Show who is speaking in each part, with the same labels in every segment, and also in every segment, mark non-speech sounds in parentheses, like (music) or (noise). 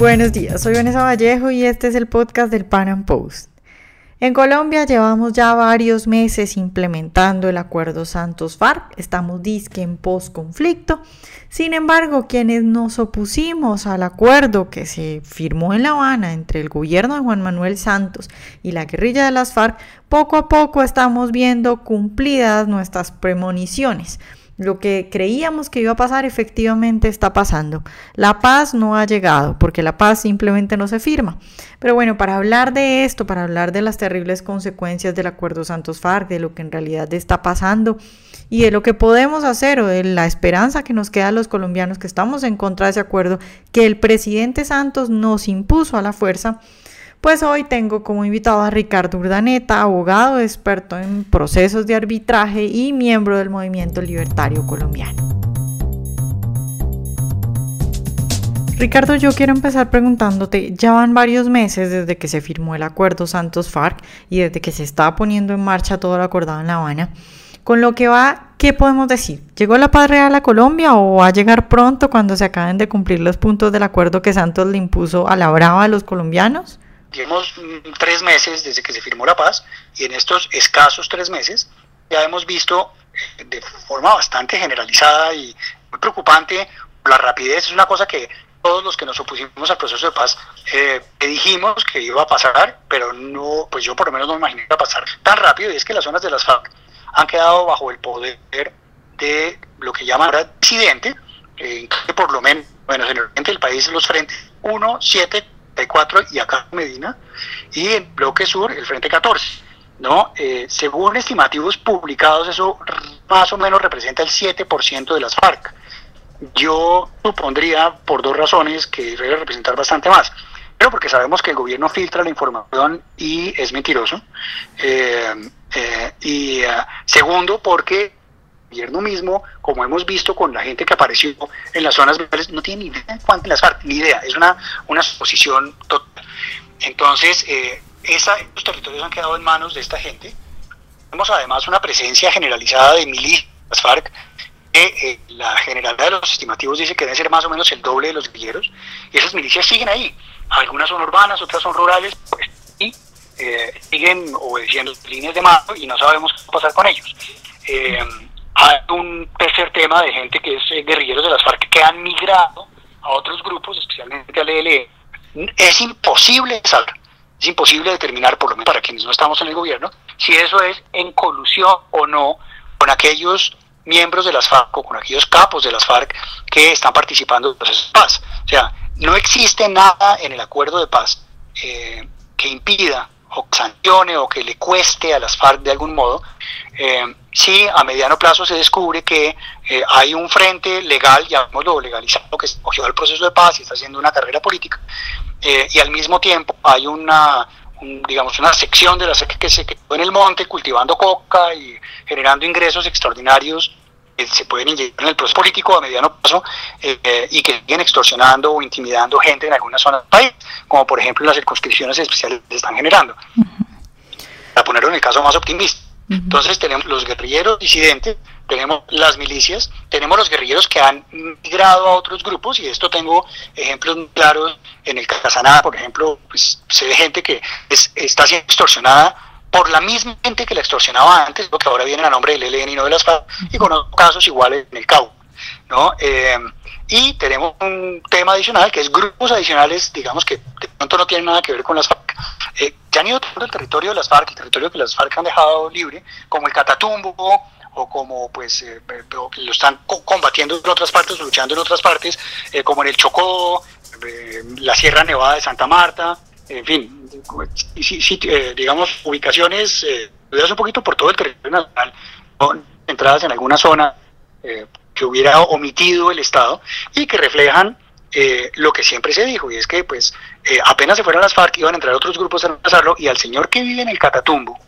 Speaker 1: Buenos días, soy Vanessa Vallejo y este es el podcast del Pan Am Post. En Colombia llevamos ya varios meses implementando el acuerdo Santos-FARC, estamos disque en post-conflicto. Sin embargo, quienes nos opusimos al acuerdo que se firmó en La Habana entre el gobierno de Juan Manuel Santos y la guerrilla de las FARC, poco a poco estamos viendo cumplidas nuestras premoniciones. Lo que creíamos que iba a pasar efectivamente está pasando. La paz no ha llegado porque la paz simplemente no se firma. Pero bueno, para hablar de esto, para hablar de las terribles consecuencias del acuerdo Santos-FARC, de lo que en realidad está pasando y de lo que podemos hacer o de la esperanza que nos queda a los colombianos que estamos en contra de ese acuerdo que el presidente Santos nos impuso a la fuerza, pues hoy tengo como invitado a Ricardo Urdaneta, abogado experto en procesos de arbitraje y miembro del Movimiento Libertario Colombiano. Ricardo, yo quiero empezar preguntándote, ya van varios meses desde que se firmó el acuerdo Santos-FARC y desde que se está poniendo en marcha todo lo acordado en La Habana. Con lo que va, ¿qué podemos decir? ¿Llegó la paz real a Colombia o va a llegar pronto cuando se acaben de cumplir los puntos del acuerdo que Santos le impuso a la brava a los colombianos?
Speaker 2: Llevamos mm, tres meses desde que se firmó la paz y en estos escasos tres meses ya hemos visto eh, de forma bastante generalizada y muy preocupante la rapidez. Es una cosa que todos los que nos opusimos al proceso de paz eh, dijimos que iba a pasar, pero no, pues yo por lo menos no me imaginé que iba a pasar tan rápido y es que las zonas de las FARC han quedado bajo el poder de lo que llaman ahora disidente, que por lo menos, bueno, en el oriente del país los frentes 1, 7, y acá Medina, y en bloque sur el Frente 14. ¿no? Eh, según estimativos publicados, eso más o menos representa el 7% de las FARC. Yo supondría, por dos razones, que debe representar bastante más. Pero porque sabemos que el gobierno filtra la información y es mentiroso. Eh, eh, y segundo, porque gobierno mismo, como hemos visto con la gente que apareció en las zonas rurales, no tiene ni idea de cuánto las FARC, ni idea, es una, una suposición total. Entonces, eh, esa, estos territorios han quedado en manos de esta gente. Tenemos además una presencia generalizada de milicias FARC, eh, la generalidad de los estimativos dice que deben ser más o menos el doble de los guerrilleros, y esas milicias siguen ahí. Algunas son urbanas, otras son rurales, pues, y eh, siguen obedeciendo líneas de mando y no sabemos qué va a pasar con ellos. Eh, hay un tercer tema de gente que es eh, guerrilleros de las FARC que han migrado a otros grupos, especialmente al ELE. Es imposible saber, es imposible determinar, por lo menos para quienes no estamos en el gobierno, si eso es en colusión o no con aquellos miembros de las FARC o con aquellos capos de las FARC que están participando en el proceso de paz. O sea, no existe nada en el acuerdo de paz eh, que impida o sancione o que le cueste a las FARC de algún modo eh, si a mediano plazo se descubre que eh, hay un frente legal, llamémoslo legalizado, que cogió el proceso de paz y está haciendo una carrera política, eh, y al mismo tiempo hay una, digamos, una sección de la SEC que se quedó en el monte cultivando coca y generando ingresos extraordinarios que se pueden inyectar en el proceso político a mediano plazo eh, y que siguen extorsionando o intimidando gente en algunas zonas del país, como por ejemplo las circunscripciones especiales que están generando. Para ponerlo en el caso más optimista entonces tenemos los guerrilleros disidentes, tenemos las milicias, tenemos los guerrilleros que han migrado a otros grupos y esto tengo ejemplos claros en el Casaná, por ejemplo, pues se ve gente que está siendo extorsionada por la misma gente que la extorsionaba antes, lo que ahora viene a nombre del ELN y no de las FARC, y con otros casos iguales en el CAU. ¿no? Eh, y tenemos un tema adicional que es grupos adicionales, digamos que de pronto no tienen nada que ver con las FARC, eh, que han ido todo el territorio de las FARC, el territorio que las FARC han dejado libre, como el Catatumbo o como pues eh, lo están combatiendo en otras partes, luchando en otras partes, como en el Chocó, la Sierra Nevada de Santa Marta, en fin, digamos ubicaciones eh, un poquito por todo el territorio nacional, entradas en alguna zona que hubiera omitido el Estado y que reflejan eh, lo que siempre se dijo, y es que pues eh, apenas se fueron las FARC iban a entrar otros grupos a reemplazarlo y al señor que vive en el Catatumbo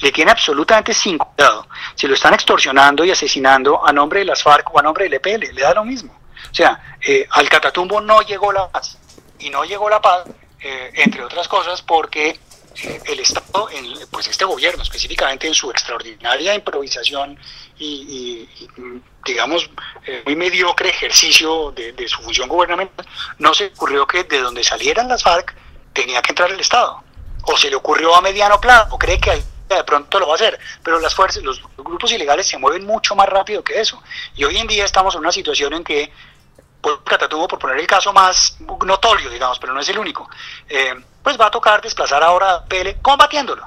Speaker 2: le tiene absolutamente sin cuidado. Si lo están extorsionando y asesinando a nombre de las FARC o a nombre del EPL, le da lo mismo. O sea, eh, al Catatumbo no llegó la paz. Y no llegó la paz, entre otras cosas, porque el Estado, pues este gobierno específicamente en su extraordinaria improvisación y, digamos, eh, muy mediocre ejercicio de, su función gubernamental, no se ocurrió que de donde salieran las FARC tenía que entrar el Estado. O se le ocurrió a mediano plazo, o cree que de pronto lo va a hacer, pero las fuerzas, los grupos ilegales se mueven mucho más rápido que eso. Y hoy en día estamos en una situación en que, pues, Catatubo, por poner el caso más notorio, digamos, pero no es el único, eh, pues va a tocar desplazar ahora a PL combatiéndolo,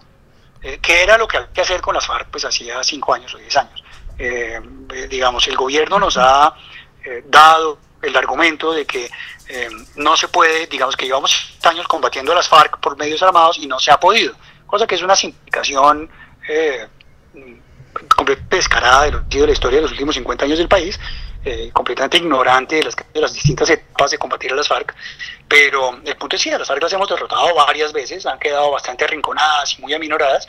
Speaker 2: eh, que era lo que había que hacer con las FARC pues hacía cinco años o diez años. Eh, digamos, el gobierno nos ha eh, dado el argumento de que eh, no se puede, digamos que llevamos años combatiendo a las FARC por medios armados y no se ha podido, cosa que es una simplificación completamente descarada de, la historia de los últimos 50 años del país, completamente ignorante de las, de las, distintas etapas de combatir a las FARC, pero el punto es que las FARC las hemos derrotado varias veces, han quedado bastante arrinconadas y muy aminoradas,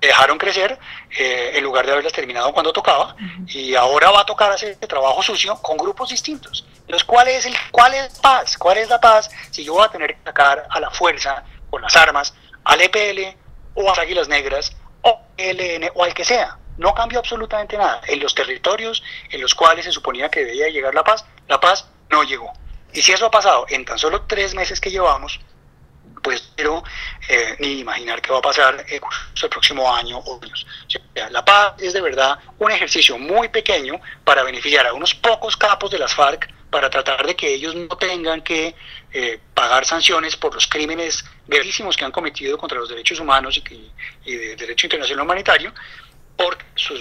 Speaker 2: dejaron crecer eh, en lugar de haberlas terminado cuando tocaba y ahora va a tocar hacer este trabajo sucio con grupos distintos. Los cuales, el, ¿Cuál es la paz? ¿Cuál es la paz si yo voy a tener que sacar a la fuerza con las armas al EPL o a las Águilas Negras o ELN o al que sea? No cambió absolutamente nada. En los territorios en los cuales se suponía que debía llegar la paz, la paz no llegó. Y si eso ha pasado en tan solo tres meses que llevamos, pues pero eh, ni imaginar qué va a pasar el próximo año o años. la paz es de verdad un ejercicio muy pequeño para beneficiar a unos pocos capos de las FARC para tratar de que ellos no tengan que eh, pagar sanciones por los crímenes gravísimos que han cometido contra los derechos humanos y, que, y de derecho internacional humanitario, porque sus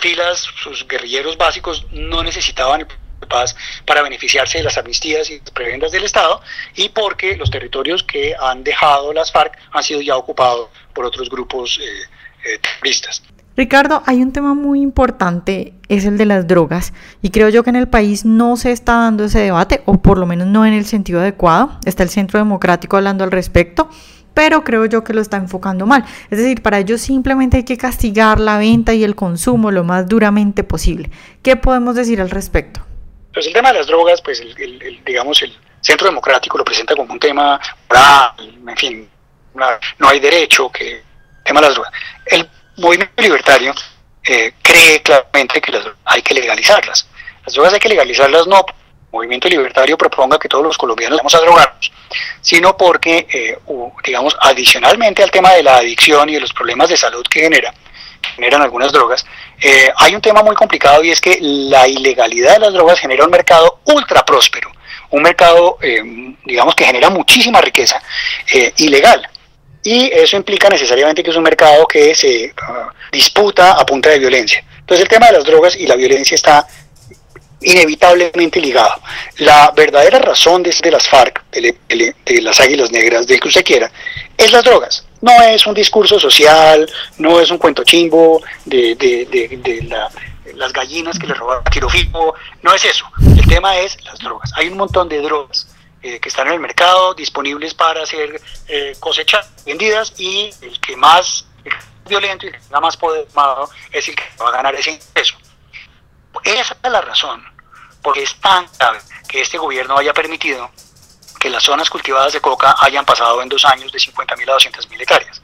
Speaker 2: filas, sus guerrilleros básicos no necesitaban paz para beneficiarse de las amnistías y prebendas del Estado y porque los territorios que han dejado las FARC han sido ya ocupados por otros grupos eh, eh, terroristas.
Speaker 1: Ricardo, hay un tema muy importante, es el de las drogas, y creo yo que en el país no se está dando ese debate, o por lo menos no en el sentido adecuado. Está el Centro Democrático hablando al respecto, pero creo yo que lo está enfocando mal. Es decir, para ello simplemente hay que castigar la venta y el consumo lo más duramente posible. ¿Qué podemos decir al respecto?
Speaker 2: Pues el tema de las drogas, pues el, digamos, el Centro Democrático lo presenta como un tema moral, en fin, no hay derecho, que tema de las drogas. El movimiento libertario eh, cree claramente que las hay que legalizarlas. Las drogas hay que legalizarlas no movimiento libertario proponga que todos los colombianos vamos a drogarnos, sino porque, eh, digamos, adicionalmente al tema de la adicción y de los problemas de salud que genera, generan algunas drogas, eh, hay un tema muy complicado y es que la ilegalidad de las drogas genera un mercado ultra próspero, un mercado, eh, digamos, que genera muchísima riqueza eh, ilegal. Y eso implica necesariamente que es un mercado que se ah, disputa a punta de violencia. Entonces el tema de las drogas y la violencia está inevitablemente ligado. La verdadera razón de, las FARC, de, de, las Águilas Negras, del que usted quiera, es las drogas. No es un discurso social, no es un cuento chimbo de, las gallinas que le robaron a Tirofimo, no es eso. El tema es las drogas. Hay un montón de drogas eh, que están en el mercado disponibles para ser eh, cosechadas, vendidas y el que más violento y el que más poder es el que va a ganar ese ingreso. Esa es la razón, porque es tan grave que este gobierno haya permitido que las zonas cultivadas de coca hayan pasado en dos años de 50.000 a 200.000 hectáreas.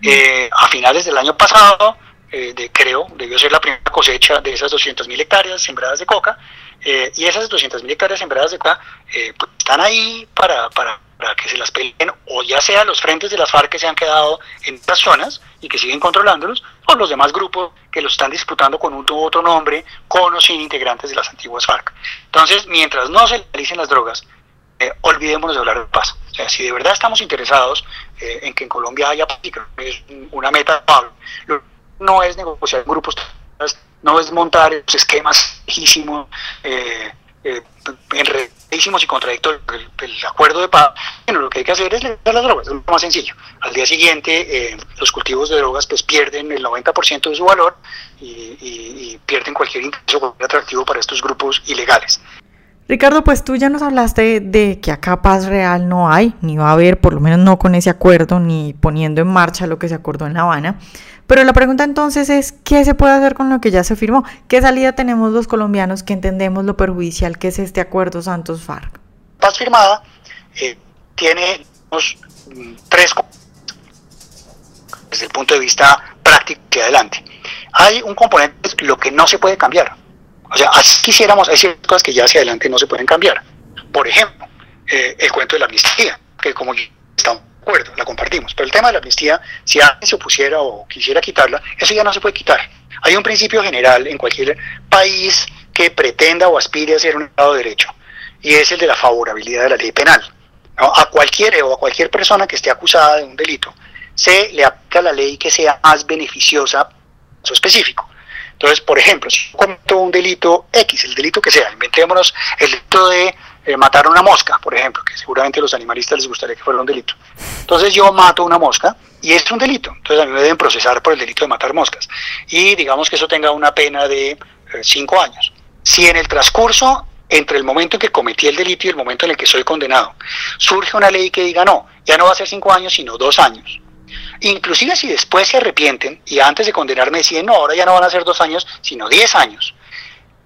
Speaker 2: Eh, a finales del año pasado, eh, de, creo, debió ser la primera cosecha de esas 200.000 hectáreas sembradas de coca, eh, y esas 200.000 hectáreas sembradas de coca pues, están ahí para, para, para, que se las peleen, o ya sea los frentes de las FARC que se han quedado en estas zonas y que siguen controlándolos, o los demás grupos que los están disputando con un u otro nombre, con o sin integrantes de las antiguas FARC. Entonces, mientras no se legalicen las drogas, eh, olvidémonos de hablar de paz. O sea, si de verdad estamos interesados eh, en que en Colombia haya paz, es una meta, no es negociar grupos, no es montar esquemas lejísimos, eh, eh, y contradictorios el, acuerdo de paz. Bueno, lo que hay que hacer es legalizar las drogas, es lo más sencillo. Al día siguiente, eh, los cultivos de drogas pues pierden el 90% de su valor y, pierden cualquier interés atractivo para estos grupos ilegales.
Speaker 1: Ricardo, pues tú ya nos hablaste de que acá paz real no hay, ni va a haber, por lo menos no con ese acuerdo, ni poniendo en marcha lo que se acordó en La Habana. Pero la pregunta entonces es, ¿qué se puede hacer con lo que ya se firmó? ¿Qué salida tenemos los colombianos que entendemos lo perjudicial que es este acuerdo Santos-FARC?
Speaker 2: Paz firmada eh, tiene unos, mm, tres desde el punto de vista práctico y adelante. Hay un componente, lo que no se puede cambiar, O sea, así quisiéramos, hay ciertas cosas que ya hacia adelante no se pueden cambiar. Por ejemplo, eh, el cuento de la amnistía, que como estamos acuerdo, la compartimos. Pero el tema de la amnistía, si alguien se opusiera o quisiera quitarla, eso ya no se puede quitar. Hay un principio general en cualquier país que pretenda o aspire a ser un Estado de Derecho, y es el de la favorabilidad de la ley penal. A cualquier o a cualquier persona que esté acusada de un delito, se le aplica la ley que sea más beneficiosa su específico. Entonces, por ejemplo, si yo cometo un delito X, el delito que sea, inventémonos el delito de eh, matar una mosca, por ejemplo, que seguramente a los animalistas les gustaría que fuera un delito. Entonces yo mato una mosca y es un delito. Entonces a mí me deben procesar por el delito de matar moscas. Y digamos que eso tenga una pena de eh, cinco años. Si en el transcurso entre el momento en que cometí el delito y el momento en el que soy condenado, surge una ley que diga no, ya no va a ser cinco años, sino dos años. Inclusive si después se arrepienten y antes de condenarme deciden, no, ahora ya no van a ser dos años, sino diez años.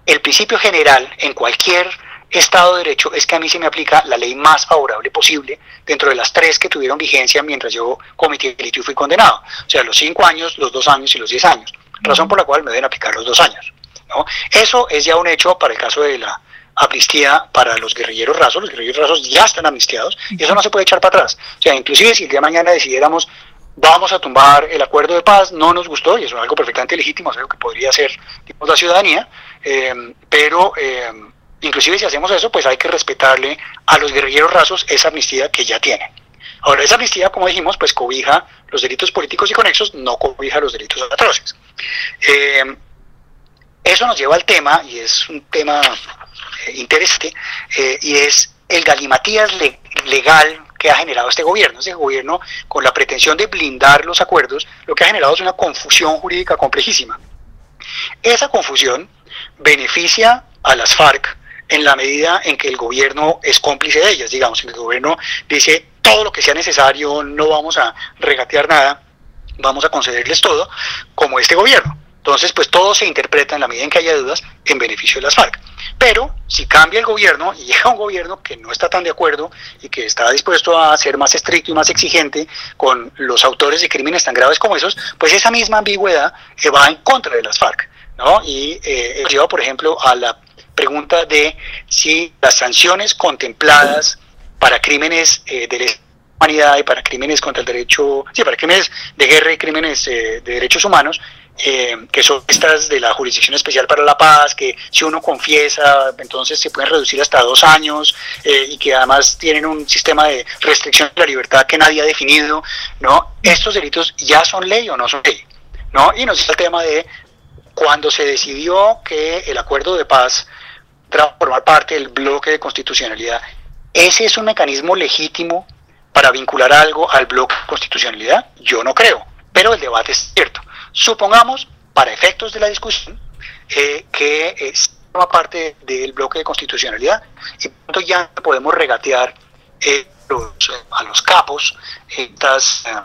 Speaker 2: El principio general en cualquier Estado de Derecho es que a mí se me aplica la ley más favorable posible dentro de las tres que tuvieron vigencia mientras yo cometí el delito y fui condenado. O sea, los cinco años, los dos años y los diez años. Razón por la cual me deben aplicar los dos años. ¿no? Eso es ya un hecho para el caso de la amnistía para los guerrilleros rasos. Los guerrilleros rasos ya están amnistiados y eso no se puede echar para atrás. O sea, inclusive si el día de mañana decidiéramos vamos a tumbar el acuerdo de paz, no nos gustó y eso es algo perfectamente legítimo, es algo que podría hacer la ciudadanía, eh, pero eh, inclusive si hacemos eso, pues hay que respetarle a los guerrilleros rasos esa amnistía que ya tienen. Ahora, esa amnistía, como dijimos, pues cobija los delitos políticos y conexos, no cobija los delitos atroces. Eh, eso nos lleva al tema, y es un tema interesante, y es el galimatías legal que ha generado este gobierno. Este gobierno, con la pretensión de blindar los acuerdos, lo que ha generado es una confusión jurídica complejísima. Esa confusión beneficia a las FARC en la medida en que el gobierno es cómplice de ellas, digamos, en el gobierno dice todo lo que sea necesario, no vamos a regatear nada, vamos a concederles todo, como este gobierno. Entonces, pues todo se interpreta en la medida en que haya dudas en beneficio de las FARC. Pero si cambia el gobierno y llega un gobierno que no está tan de acuerdo y que está dispuesto a ser más estricto y más exigente con los autores de crímenes tan graves como esos, pues esa misma ambigüedad va en contra de las FARC. ¿no? Y eh, lleva, por ejemplo, a la pregunta de si las sanciones contempladas para crímenes eh, de humanidad y para crímenes contra el derecho, sí, para crímenes de guerra y crímenes eh, de derechos humanos, eh, que son estas de la Jurisdicción Especial para la Paz, que si uno confiesa, entonces se pueden reducir hasta dos años eh, y que además tienen un sistema de restricción de la libertad que nadie ha definido, ¿no? Estos delitos ya son ley o no son ley, ¿no? Y nos dice el tema de cuando se decidió que el acuerdo de paz formar parte del bloque de constitucionalidad, ¿ese es un mecanismo legítimo para vincular algo al bloque de constitucionalidad? Yo no creo, pero el debate es cierto. Supongamos, para efectos de la discusión, eh, que es forma parte del bloque de constitucionalidad y por ya podemos regatear eh, a los capos estas, eh,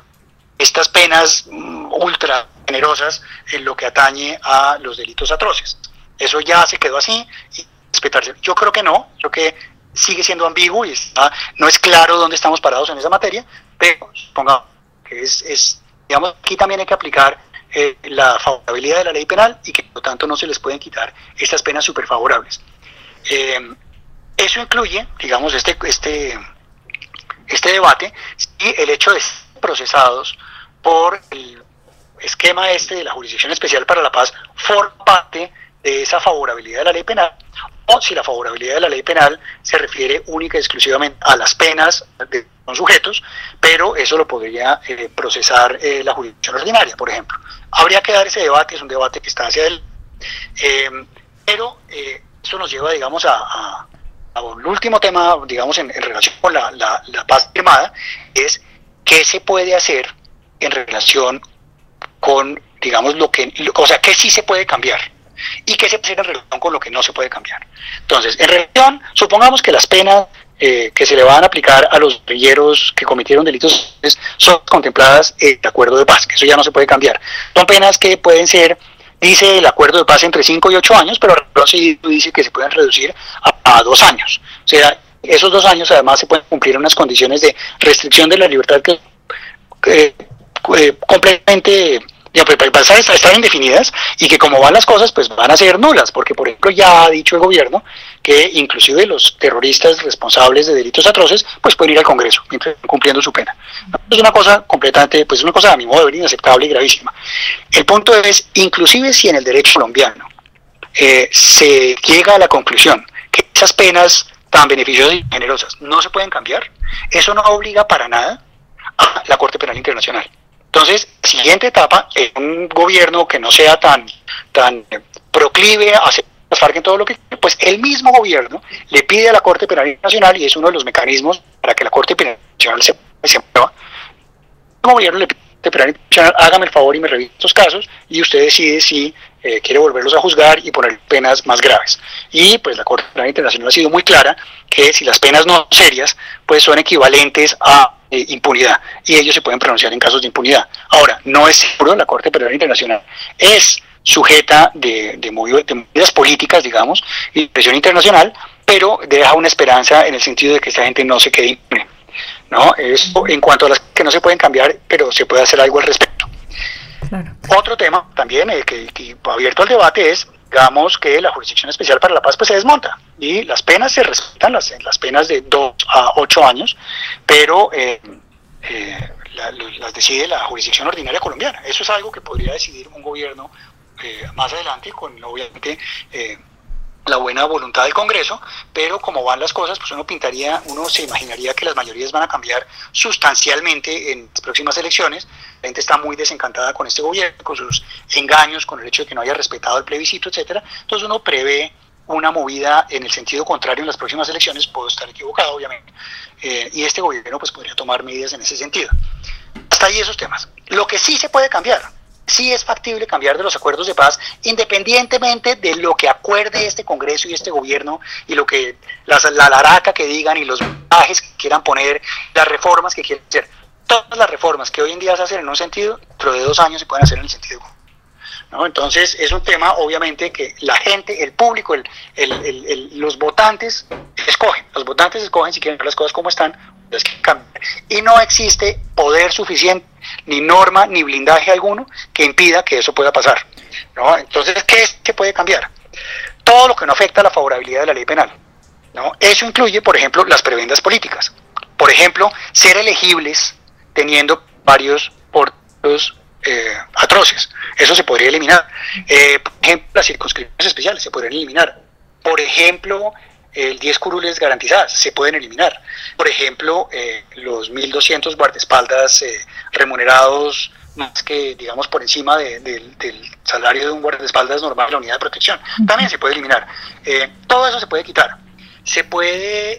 Speaker 2: estas penas mm, ultra generosas en lo que atañe a los delitos atroces. Eso ya se quedó así y Yo creo que no, creo que sigue siendo ambiguo y no es claro dónde estamos parados en esa materia, pero supongamos que es, digamos, aquí también hay que aplicar eh, la favorabilidad de la ley penal y que por lo tanto no se les pueden quitar estas penas súper favorables. Eh, eso incluye, digamos, este, este, este debate y el hecho de ser procesados por el esquema este de la Jurisdicción Especial para la Paz forma parte de esa favorabilidad de la ley penal o si la favorabilidad de la ley penal se refiere única y exclusivamente a las penas de los sujetos, pero eso lo podría eh, procesar eh, la jurisdicción ordinaria, por ejemplo. Habría que dar ese debate, es un debate que está hacia él, eh, pero eso nos lleva, digamos, a, a, un último tema, digamos, en, relación con la, la, paz firmada, es qué se puede hacer en relación con, digamos, lo que, o sea, qué sí se puede cambiar y qué se puede hacer en relación con lo que no se puede cambiar. Entonces, en relación, supongamos que las penas eh, que se le van a aplicar a los guerrilleros que cometieron delitos son contempladas en el acuerdo de paz, que eso ya no se puede cambiar. Son penas que pueden ser, dice el acuerdo de paz, entre 5 y 8 años, pero sí dice que se pueden reducir a, a dos años. O sea, esos dos años además se pueden cumplir unas condiciones de restricción de la libertad que eh, completamente ya, pues, pues, estar indefinidas y que como van las cosas, pues van a ser nulas, porque por ejemplo ya ha dicho el gobierno que inclusive los terroristas responsables de delitos atroces, pues pueden ir al Congreso cumpliendo su pena. Es una cosa completamente, pues una cosa a mi modo de ver inaceptable y gravísima. El punto es, inclusive si en el derecho colombiano eh, se llega a la conclusión que esas penas tan beneficiosas y generosas no se pueden cambiar, eso no obliga para nada a la Corte Penal Internacional. Entonces, siguiente etapa, un gobierno que no sea tan, tan proclive a hacer las FARC en todo lo que pues el mismo gobierno le pide a la Corte Penal Internacional, y es uno de los mecanismos para que la Corte Penal Internacional se, se mueva, el gobierno le pide a la Corte Penal Internacional, hágame el favor y me revise estos casos, y usted decide si eh, quiere volverlos a juzgar y poner penas más graves. Y pues la Corte Penal Internacional ha sido muy clara que si las penas no serias, pues son equivalentes a eh, impunidad y ellos se pueden pronunciar en casos de impunidad. Ahora, no es seguro, la Corte Penal Internacional es sujeta de, de, movidas políticas, digamos, y presión internacional, pero deja una esperanza en el sentido de que esta gente no se quede impune. ¿no? Eso en cuanto a las que no se pueden cambiar, pero se puede hacer algo al respecto. Otro tema también eh, que, que, abierto al debate es digamos que la Jurisdicción Especial para la Paz pues se desmonta y las penas se respetan, las, las penas de 2 a 8 años, pero eh, eh, las decide la jurisdicción ordinaria colombiana. Eso es algo que podría decidir un gobierno eh, más adelante con obviamente la buena voluntad del Congreso, pero como van las cosas, pues uno pintaría, uno se imaginaría que las mayorías van a cambiar sustancialmente en las próximas elecciones. La gente está muy desencantada con este gobierno, con sus engaños, con el hecho de que no haya respetado el plebiscito, etcétera. Entonces uno prevé una movida en el sentido contrario en las próximas elecciones, puedo estar equivocado, obviamente, eh, y este gobierno pues podría tomar medidas en ese sentido. Hasta ahí esos temas. Lo que sí se puede cambiar, sí es factible cambiar de los acuerdos de paz, independientemente de lo que acuerde este Congreso y este gobierno y lo que las, la laraca que digan y los mensajes que quieran poner, las reformas que quieran hacer. Todas las reformas que hoy en día se hacen en un sentido, dentro de dos años se pueden hacer en el sentido ¿no? Entonces es un tema obviamente que la gente, el público, el, los votantes escogen, los votantes escogen si quieren ver las cosas como están y no existe poder suficiente, ni norma, ni blindaje alguno que impida que eso pueda pasar. ¿no? Entonces, ¿qué es que puede cambiar? Todo lo que no afecta a la favorabilidad de la ley penal. ¿no? Eso incluye, por ejemplo, las prebendas políticas. Por ejemplo, ser elegibles teniendo varios portos eh, atroces. Eso se podría eliminar. Eh, por ejemplo, las circunscripciones especiales se podrían eliminar. Por ejemplo, el 10 curules garantizadas se pueden eliminar. Por ejemplo, eh, los 1.200 guardaespaldas eh, remunerados más que, digamos, por encima del salario de un guardaespaldas normal de la unidad de protección, también se puede eliminar. Eh, todo eso se puede quitar. Se puede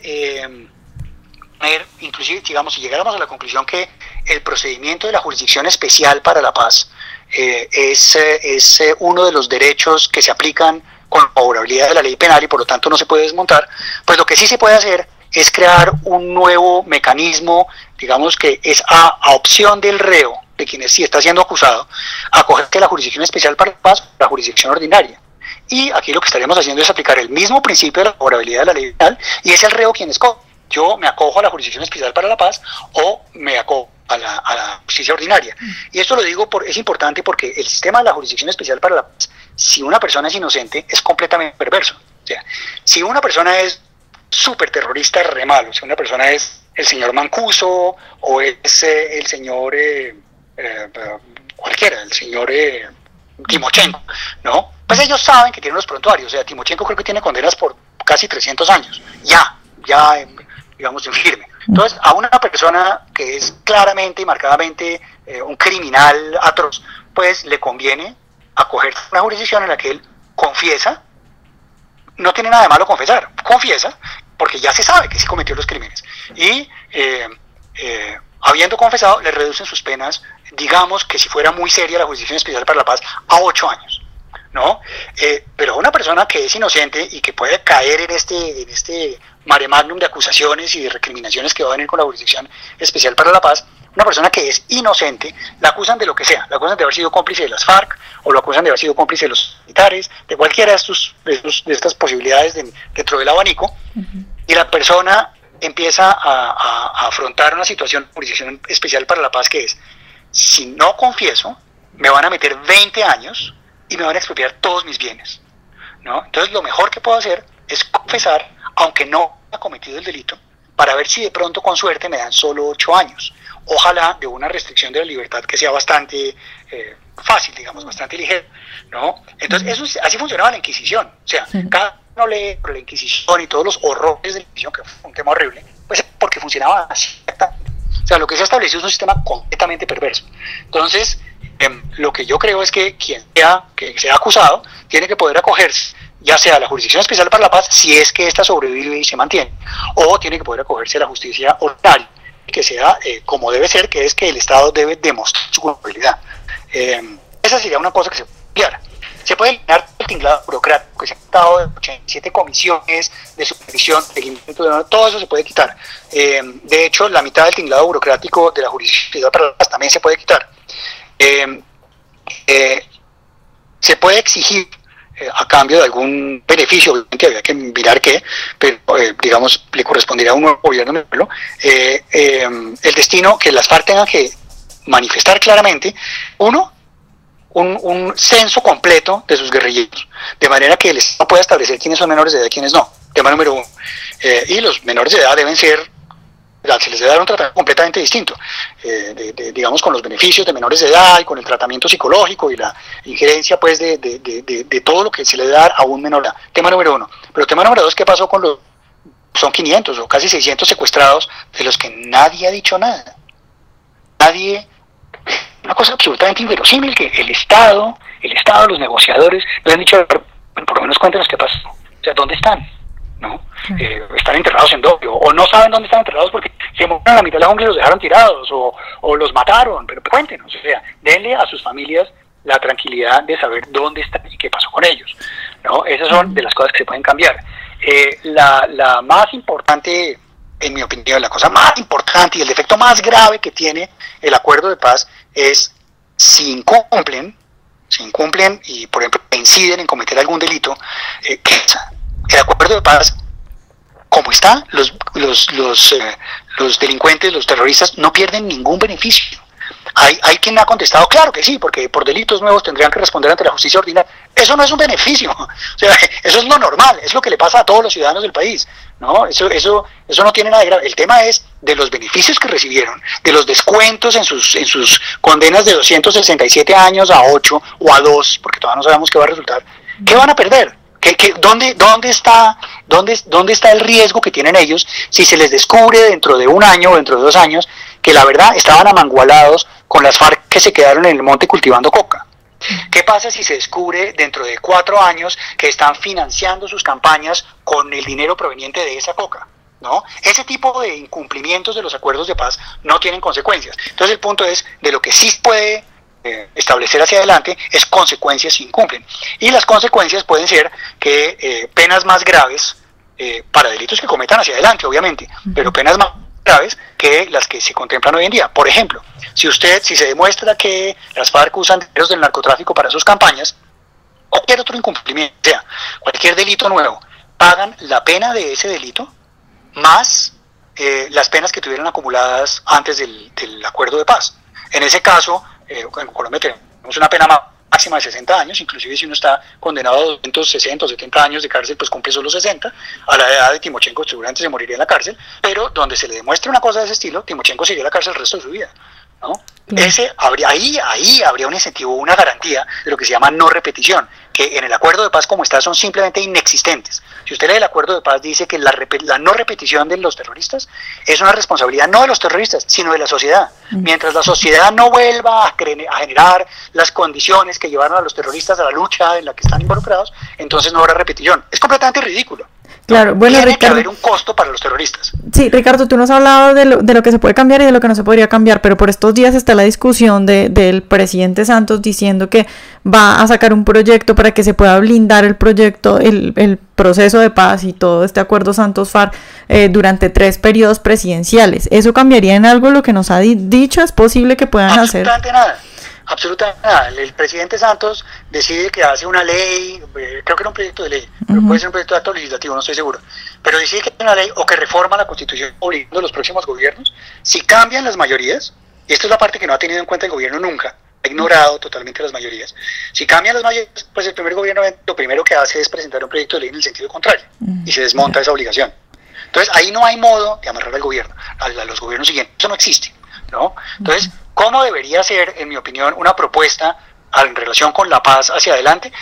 Speaker 2: ver, inclusive, digamos, si llegáramos a la conclusión que el procedimiento de la jurisdicción especial para la paz es, es uno de los derechos que se aplican con favorabilidad de la ley penal y por lo tanto no se puede desmontar, pues lo que sí se puede hacer es crear un nuevo mecanismo, digamos que es a, opción del reo, de quien sí está siendo acusado, acoger que la jurisdicción especial para la paz, la jurisdicción ordinaria. Y aquí lo que estaríamos haciendo es aplicar el mismo principio de la favorabilidad de la ley penal y es el reo quien escoge. Yo me acojo a la jurisdicción especial para la paz o me acojo a la, a la justicia ordinaria. Y esto lo digo, por, es importante porque el sistema de la jurisdicción especial para la paz si una persona es inocente, es completamente perverso. O sea, si una persona es súper terrorista, re malo. Si una persona es el señor Mancuso o es eh, el señor eh, eh, cualquiera, el señor Timochenko, ¿no? Pues ellos saben que tienen los prontuarios. O sea, Timochenko creo que tiene condenas por casi 300 años. Ya, ya, digamos, en firme. Entonces, a una persona que es claramente y marcadamente un criminal atroz, pues le conviene acoger una jurisdicción en la que él confiesa, no tiene nada de malo confesar, confiesa, porque ya se sabe que sí cometió los crímenes. Y eh, eh, habiendo confesado, le reducen sus penas, digamos que si fuera muy seria la Jurisdicción Especial para la Paz, a ocho años. ¿No? Eh, pero una persona que es inocente y que puede caer en este, en este mare magnum de acusaciones y de recriminaciones que va a venir con la Jurisdicción Especial para la Paz, una persona que es inocente, la acusan de lo que sea, la acusan de haber sido cómplice de las FARC, o lo acusan de haber sido cómplice de los militares, de cualquiera de, estos, de, estas posibilidades dentro del abanico, y la persona empieza a, afrontar una situación de jurisdicción especial para la paz que es, si no confieso, me van a meter 20 años y me van a expropiar todos mis bienes. ¿no? Entonces lo mejor que puedo hacer es confesar, aunque no haya cometido el delito, para ver si de pronto con suerte me dan solo 8 años. Ojalá de una restricción de la libertad que sea bastante eh, fácil, digamos, bastante ligera. ¿no? Entonces eso, así funcionaba la Inquisición. O sea, cada uno lee la Inquisición y todos los horrores de la Inquisición, que fue un tema horrible, pues porque funcionaba así. O sea, lo que se ha establecido es un sistema completamente perverso. Entonces, em, lo que yo creo es que quien sea, que sea acusado tiene que poder acogerse ya sea la Jurisdicción Especial para la Paz, si es que ésta sobrevive y se mantiene, o tiene que poder acogerse a la justicia ordinaria, que sea eh, como debe ser, que es que el Estado debe demostrar su culpabilidad. Em, esa sería una cosa que se puede cambiar. Se puede eliminar el tinglado burocrático que se ha dado de 87 comisiones de supervisión, seguimiento, todo eso se puede quitar. Em, de hecho, la mitad del tinglado burocrático de la jurisdicción para también se puede quitar. Em, eh, se puede exigir eh, a cambio de algún beneficio, obviamente había que mirar qué, pero eh, digamos le correspondería a un nuevo gobierno, el destino que las FARC tengan que manifestar claramente, uno, un, censo completo de sus guerrilleros, de manera que el Estado pueda establecer quiénes son menores de edad y quiénes no, tema número uno. Eh, y los menores de edad deben ser, se les debe dar un tratamiento completamente distinto, eh, digamos con los beneficios de menores de edad y con el tratamiento psicológico y la injerencia pues de, de todo lo que se le debe dar a un menor de edad. Tema número uno. Pero tema número dos, ¿qué pasó con los, son 500 o casi 600 secuestrados de los que nadie ha dicho nada? Nadie una cosa absolutamente inverosímil que el Estado, el Estado, los negociadores, le han dicho, por lo menos cuéntenos qué pasó, o sea, ¿dónde están? ¿no? Eh, están enterrados en doble, o no saben dónde están enterrados porque se murieron a la mitad de la jungla y los dejaron tirados, o, o los mataron, pero cuéntenos, o sea, denle a sus familias la tranquilidad de saber dónde están y qué pasó con ellos. ¿no? Esas son de las cosas que se pueden cambiar. Eh, la, la más importante en mi opinión, la cosa más importante y el defecto más grave que tiene el acuerdo de paz es si incumplen, si incumplen y, por ejemplo, inciden en cometer algún delito, eh, el acuerdo de paz, como está, los, los, los, eh, los delincuentes, los terroristas, no pierden ningún beneficio. Hay, hay quien ha contestado, claro que sí, porque por delitos nuevos tendrían que responder ante la justicia ordinaria. Eso no es un beneficio, (laughs) o sea, eso es lo normal, es lo que le pasa a todos los ciudadanos del país. ¿no? Eso, eso, eso no tiene nada de grave. El tema es de los beneficios que recibieron, de los descuentos en sus, en sus condenas de 267 años a 8 o a 2, porque todavía no sabemos qué va a resultar. ¿Qué van a perder? ¿Qué, dónde, dónde, está, dónde, ¿Dónde está el riesgo que tienen ellos si se les descubre dentro de un año o dentro de dos años que la verdad estaban amangualados con las FARC que se quedaron en el monte cultivando coca? ¿Qué pasa si se descubre dentro de cuatro años que están financiando sus campañas con el dinero proveniente de esa coca? ¿No? Ese tipo de incumplimientos de los acuerdos de paz no tienen consecuencias. Entonces el punto es, de lo que sí puede eh, establecer hacia adelante es consecuencias si incumplen. Y las consecuencias pueden ser que eh, penas más graves, eh, para delitos que cometan hacia adelante, obviamente, pero penas más graves que las que se contemplan hoy en día. Por ejemplo, si usted, si se demuestra que las FARC usan dinero del narcotráfico para sus campañas, cualquier otro incumplimiento, sea, cualquier delito nuevo, pagan la pena de ese delito más eh, las penas que tuvieron acumuladas antes del, acuerdo de paz. En ese caso, eh, en Colombia tenemos una pena máxima de 60 años, inclusive si uno está condenado a 260 o 70 años de cárcel, pues cumple solo 60. A la edad de Timochenko seguramente se moriría en la cárcel, pero donde se le demuestre una cosa de ese estilo, Timochenko seguiría en la cárcel el resto de su vida. ¿no? Ese habría, ahí, ahí habría un incentivo, una garantía de lo que se llama no repetición, que en el acuerdo de paz como está son simplemente inexistentes. Si usted lee el acuerdo de paz, dice que la, la no repetición de los terroristas es una responsabilidad no de los terroristas, sino de la sociedad. Mm. Mientras la sociedad no vuelva a, a generar las condiciones que llevaron a los terroristas a la lucha en la que están involucrados, entonces no habrá repetición. Es completamente ridículo.
Speaker 1: Claro, bueno,
Speaker 2: Tiene que haber un costo para los terroristas.
Speaker 1: Sí, Ricardo, tú nos has hablado de lo, de lo, que se puede cambiar y de lo que no se podría cambiar, pero por estos días está la discusión de, del presidente Santos diciendo que va a sacar un proyecto para que se pueda blindar el proyecto, el, el proceso de paz y todo este acuerdo Santos-FARC eh, durante tres periodos presidenciales. ¿Eso cambiaría en algo lo que nos ha dicho? ¿Es posible que puedan hacer?
Speaker 2: nada absolutamente nada. El presidente Santos decide que hace una ley, eh, creo que era un proyecto de ley, pero puede ser un proyecto de acto legislativo, no estoy seguro, pero decide que hay una ley o que reforma la constitución obligando a los próximos gobiernos, si cambian las mayorías, y esta es la parte que no ha tenido en cuenta el gobierno nunca, ignorado totalmente las mayorías. Si cambian las mayorías, pues el primer gobierno lo primero que hace es presentar un proyecto de ley en el sentido contrario y se desmonta esa obligación. Entonces ahí no hay modo de amarrar al gobierno, a, los gobiernos siguientes. Eso no existe. ¿no? Entonces, ¿cómo debería ser, en mi opinión, una propuesta en relación con la paz hacia adelante?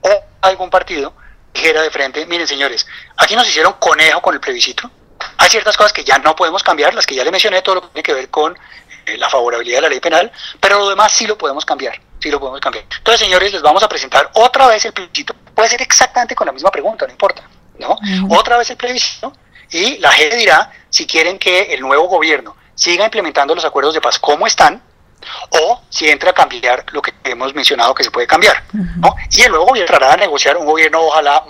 Speaker 2: O algún partido dijera de frente, miren señores, aquí nos hicieron conejo con el plebiscito. Hay ciertas cosas que ya no podemos cambiar, las que ya le mencioné, todo lo que tiene que ver con eh, la favorabilidad de la ley penal, pero lo demás sí lo podemos cambiar, sí lo podemos cambiar. Entonces, señores, les vamos a presentar otra vez el plebiscito. Puede ser exactamente con la misma pregunta, no importa, ¿no? Otra vez el plebiscito y la gente dirá si quieren que el nuevo gobierno siga implementando los acuerdos de paz como están o si entra a cambiar lo que hemos mencionado que se puede cambiar. ¿no? Y el nuevo gobierno entrará a negociar un gobierno ojalá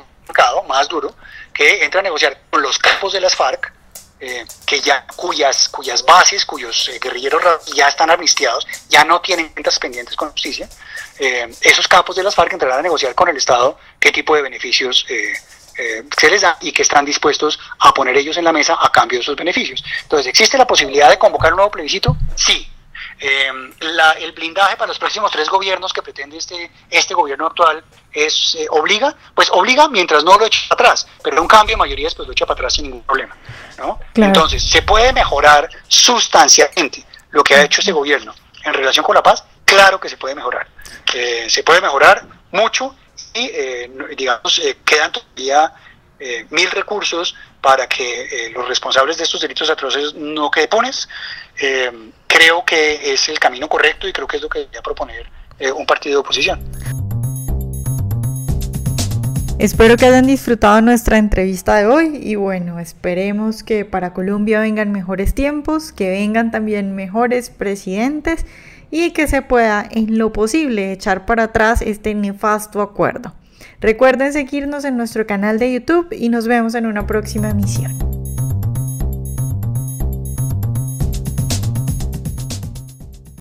Speaker 2: más duro que entra a negociar con los campos de las FARC eh, que ya cuyas cuyas bases, cuyos eh, guerrilleros ya están amnistiados, ya no tienen cuentas pendientes con justicia, eh, esos campos de las FARC entrarán a negociar con el Estado qué tipo de beneficios se les da y que están dispuestos a poner ellos en la mesa a cambio de esos beneficios. Entonces, ¿existe la posibilidad de convocar un nuevo plebiscito? Sí, eh, el blindaje para los próximos tres gobiernos que pretende este, este gobierno actual es eh, obliga, pues obliga mientras no lo eche para atrás, pero un cambio de mayorías pues lo echa para atrás sin ningún problema. ¿no? Entonces, ¿se puede mejorar sustancialmente lo que ha hecho este gobierno en relación con la paz? Claro que se puede mejorar. Eh, se puede mejorar mucho y, digamos, quedan todavía mil recursos para que los responsables de estos delitos atroces no queden pones creo que es el camino correcto y creo que es lo que debería proponer eh, un partido de oposición.
Speaker 1: Espero que hayan disfrutado nuestra entrevista de hoy y bueno, esperemos que para Colombia vengan mejores tiempos, que vengan también mejores presidentes y que se pueda en lo posible echar para atrás este nefasto acuerdo. Recuerden seguirnos en nuestro canal de YouTube y nos vemos en una próxima emisión.